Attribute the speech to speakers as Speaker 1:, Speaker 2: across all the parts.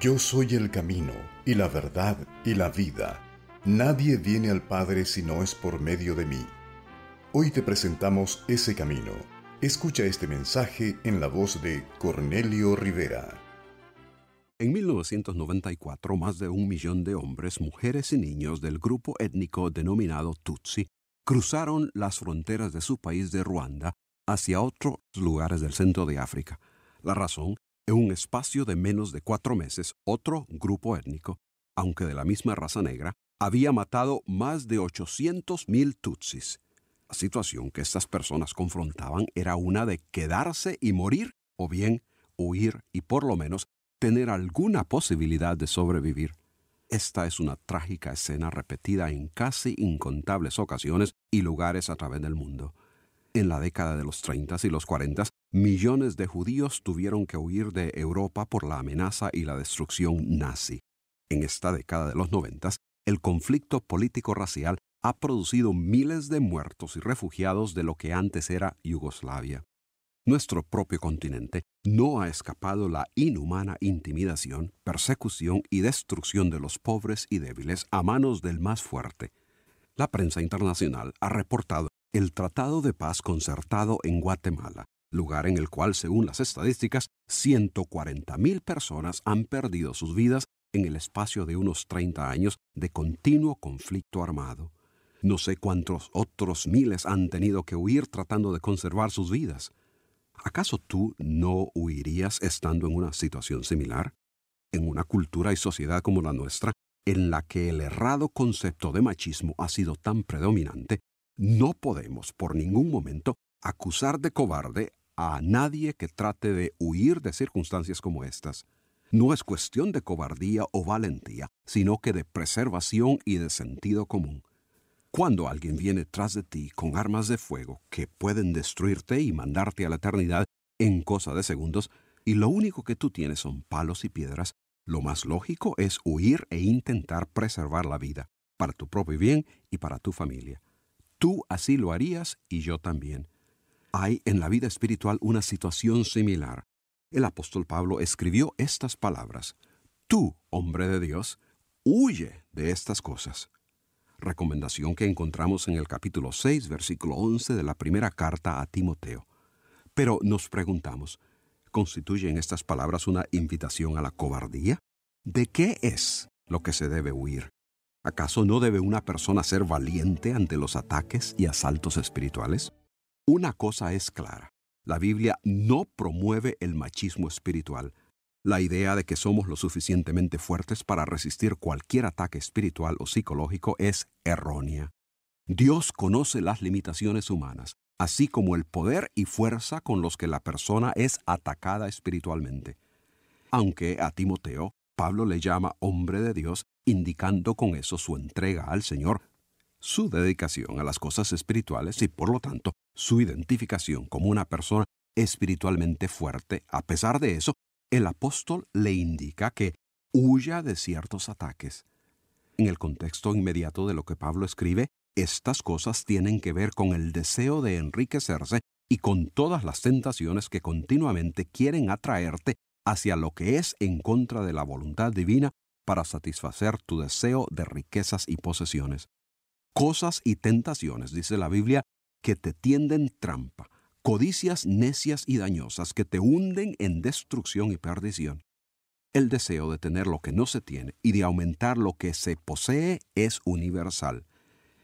Speaker 1: Yo soy el camino, y la verdad, y la vida. Nadie viene al Padre si no es por medio de mí. Hoy te presentamos ese camino. Escucha este mensaje en la voz de Cornelio Rivera.
Speaker 2: En 1994, más de un millón de hombres, mujeres y niños del grupo étnico denominado Tutsi cruzaron las fronteras de su país de Ruanda hacia otros lugares del centro de África. La razón en un espacio de menos de cuatro meses, otro grupo étnico, aunque de la misma raza negra, había matado más de 800.000 tutsis. La situación que estas personas confrontaban era una de quedarse y morir, o bien huir y por lo menos tener alguna posibilidad de sobrevivir. Esta es una trágica escena repetida en casi incontables ocasiones y lugares a través del mundo. En la década de los 30 y los 40, millones de judíos tuvieron que huir de Europa por la amenaza y la destrucción nazi. En esta década de los 90, el conflicto político-racial ha producido miles de muertos y refugiados de lo que antes era Yugoslavia. Nuestro propio continente no ha escapado la inhumana intimidación, persecución y destrucción de los pobres y débiles a manos del más fuerte. La prensa internacional ha reportado el Tratado de Paz concertado en Guatemala, lugar en el cual, según las estadísticas, 140.000 personas han perdido sus vidas en el espacio de unos 30 años de continuo conflicto armado. No sé cuántos otros miles han tenido que huir tratando de conservar sus vidas. ¿Acaso tú no huirías estando en una situación similar? En una cultura y sociedad como la nuestra, en la que el errado concepto de machismo ha sido tan predominante, no podemos por ningún momento acusar de cobarde a nadie que trate de huir de circunstancias como estas. No es cuestión de cobardía o valentía, sino que de preservación y de sentido común. Cuando alguien viene tras de ti con armas de fuego que pueden destruirte y mandarte a la eternidad en cosa de segundos, y lo único que tú tienes son palos y piedras, lo más lógico es huir e intentar preservar la vida, para tu propio bien y para tu familia. Tú así lo harías y yo también. Hay en la vida espiritual una situación similar. El apóstol Pablo escribió estas palabras. Tú, hombre de Dios, huye de estas cosas. Recomendación que encontramos en el capítulo 6, versículo 11 de la primera carta a Timoteo. Pero nos preguntamos, ¿constituyen estas palabras una invitación a la cobardía? ¿De qué es lo que se debe huir? ¿Acaso no debe una persona ser valiente ante los ataques y asaltos espirituales? Una cosa es clara, la Biblia no promueve el machismo espiritual. La idea de que somos lo suficientemente fuertes para resistir cualquier ataque espiritual o psicológico es errónea. Dios conoce las limitaciones humanas, así como el poder y fuerza con los que la persona es atacada espiritualmente. Aunque a Timoteo Pablo le llama hombre de Dios, indicando con eso su entrega al Señor, su dedicación a las cosas espirituales y por lo tanto su identificación como una persona espiritualmente fuerte. A pesar de eso, el apóstol le indica que huya de ciertos ataques. En el contexto inmediato de lo que Pablo escribe, estas cosas tienen que ver con el deseo de enriquecerse y con todas las tentaciones que continuamente quieren atraerte hacia lo que es en contra de la voluntad divina para satisfacer tu deseo de riquezas y posesiones. Cosas y tentaciones, dice la Biblia, que te tienden trampa, codicias necias y dañosas que te hunden en destrucción y perdición. El deseo de tener lo que no se tiene y de aumentar lo que se posee es universal.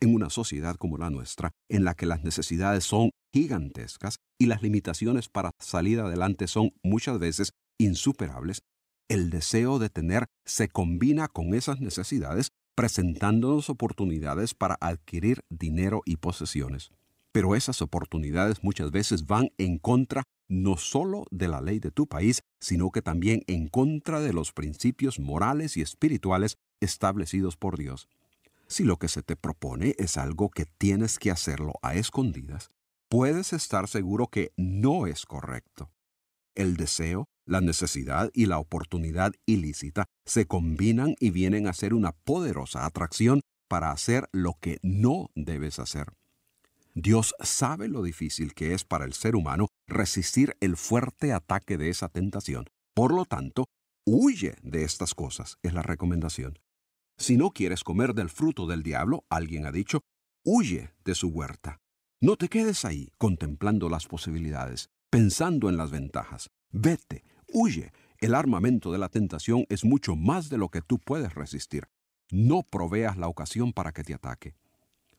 Speaker 2: En una sociedad como la nuestra, en la que las necesidades son gigantescas y las limitaciones para salir adelante son muchas veces insuperables, el deseo de tener se combina con esas necesidades presentándonos oportunidades para adquirir dinero y posesiones. Pero esas oportunidades muchas veces van en contra no solo de la ley de tu país, sino que también en contra de los principios morales y espirituales establecidos por Dios. Si lo que se te propone es algo que tienes que hacerlo a escondidas, puedes estar seguro que no es correcto. El deseo, la necesidad y la oportunidad ilícita se combinan y vienen a ser una poderosa atracción para hacer lo que no debes hacer. Dios sabe lo difícil que es para el ser humano resistir el fuerte ataque de esa tentación. Por lo tanto, huye de estas cosas, es la recomendación. Si no quieres comer del fruto del diablo, alguien ha dicho, huye de su huerta. No te quedes ahí contemplando las posibilidades, pensando en las ventajas. Vete, huye. El armamento de la tentación es mucho más de lo que tú puedes resistir. No proveas la ocasión para que te ataque.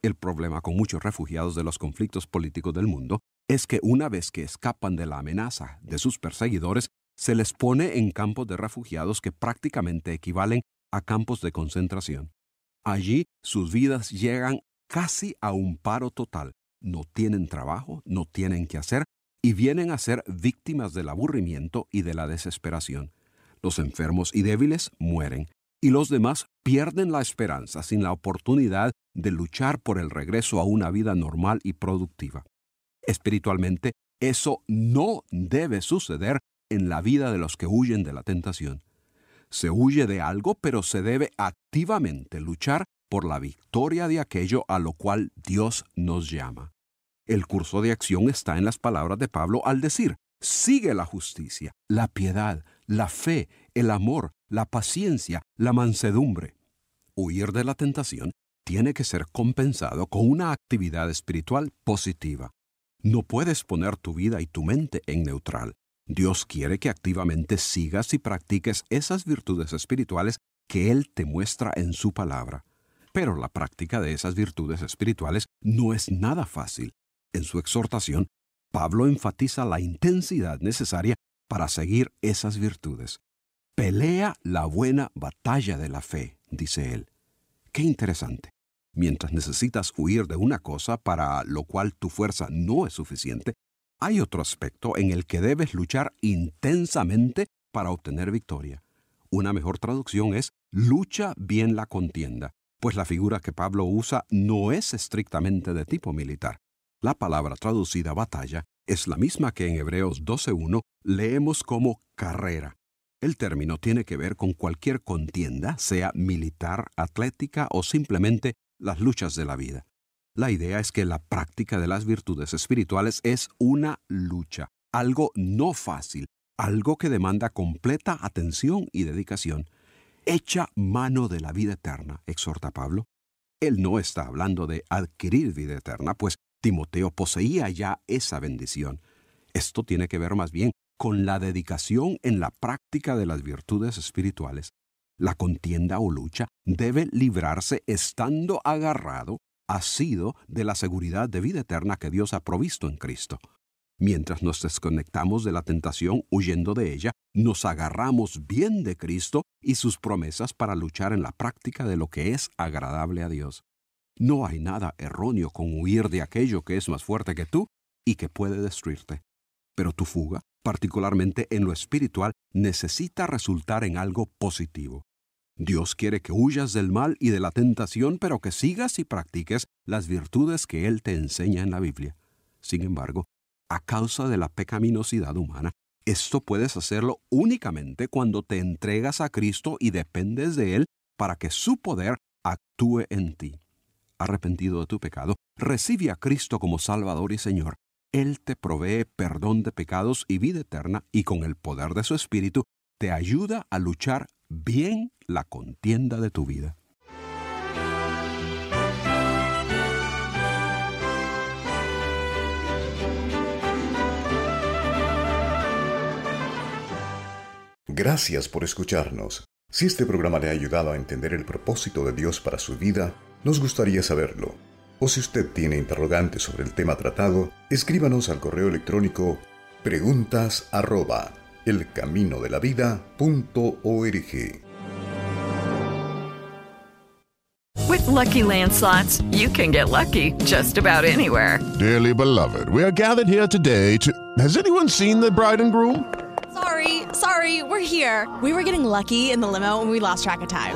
Speaker 2: El problema con muchos refugiados de los conflictos políticos del mundo es que una vez que escapan de la amenaza de sus perseguidores, se les pone en campos de refugiados que prácticamente equivalen a campos de concentración. Allí sus vidas llegan casi a un paro total. No tienen trabajo, no tienen que hacer y vienen a ser víctimas del aburrimiento y de la desesperación. Los enfermos y débiles mueren y los demás pierden la esperanza sin la oportunidad de luchar por el regreso a una vida normal y productiva. Espiritualmente, eso no debe suceder en la vida de los que huyen de la tentación. Se huye de algo, pero se debe activamente luchar por la victoria de aquello a lo cual Dios nos llama. El curso de acción está en las palabras de Pablo al decir, sigue la justicia, la piedad, la fe, el amor, la paciencia, la mansedumbre. Huir de la tentación tiene que ser compensado con una actividad espiritual positiva. No puedes poner tu vida y tu mente en neutral. Dios quiere que activamente sigas y practiques esas virtudes espirituales que Él te muestra en su palabra. Pero la práctica de esas virtudes espirituales no es nada fácil. En su exhortación, Pablo enfatiza la intensidad necesaria para seguir esas virtudes. Pelea la buena batalla de la fe, dice él. Qué interesante. Mientras necesitas huir de una cosa para lo cual tu fuerza no es suficiente, hay otro aspecto en el que debes luchar intensamente para obtener victoria. Una mejor traducción es lucha bien la contienda, pues la figura que Pablo usa no es estrictamente de tipo militar. La palabra traducida batalla es la misma que en Hebreos 12.1 leemos como carrera. El término tiene que ver con cualquier contienda, sea militar, atlética o simplemente las luchas de la vida. La idea es que la práctica de las virtudes espirituales es una lucha, algo no fácil, algo que demanda completa atención y dedicación. Echa mano de la vida eterna, exhorta Pablo. Él no está hablando de adquirir vida eterna, pues Timoteo poseía ya esa bendición. Esto tiene que ver más bien con la dedicación en la práctica de las virtudes espirituales. La contienda o lucha debe librarse estando agarrado, asido de la seguridad de vida eterna que Dios ha provisto en Cristo. Mientras nos desconectamos de la tentación huyendo de ella, nos agarramos bien de Cristo y sus promesas para luchar en la práctica de lo que es agradable a Dios. No hay nada erróneo con huir de aquello que es más fuerte que tú y que puede destruirte. Pero tu fuga particularmente en lo espiritual, necesita resultar en algo positivo. Dios quiere que huyas del mal y de la tentación, pero que sigas y practiques las virtudes que Él te enseña en la Biblia. Sin embargo, a causa de la pecaminosidad humana, esto puedes hacerlo únicamente cuando te entregas a Cristo y dependes de Él para que su poder actúe en ti. Arrepentido de tu pecado, recibe a Cristo como Salvador y Señor, él te provee perdón de pecados y vida eterna y con el poder de su Espíritu te ayuda a luchar bien la contienda de tu vida.
Speaker 1: Gracias por escucharnos. Si este programa le ha ayudado a entender el propósito de Dios para su vida, nos gustaría saberlo o si usted tiene interrogantes sobre el tema tratado, escríbanos al correo electrónico preguntas arroba elcaminodelavida.org.
Speaker 3: With lucky landslots, you can get lucky just about anywhere.
Speaker 4: Dearly beloved, we are gathered here today to. Has anyone seen the bride and groom?
Speaker 5: Sorry, sorry, we're here. We were getting lucky in the limo and we lost track of time.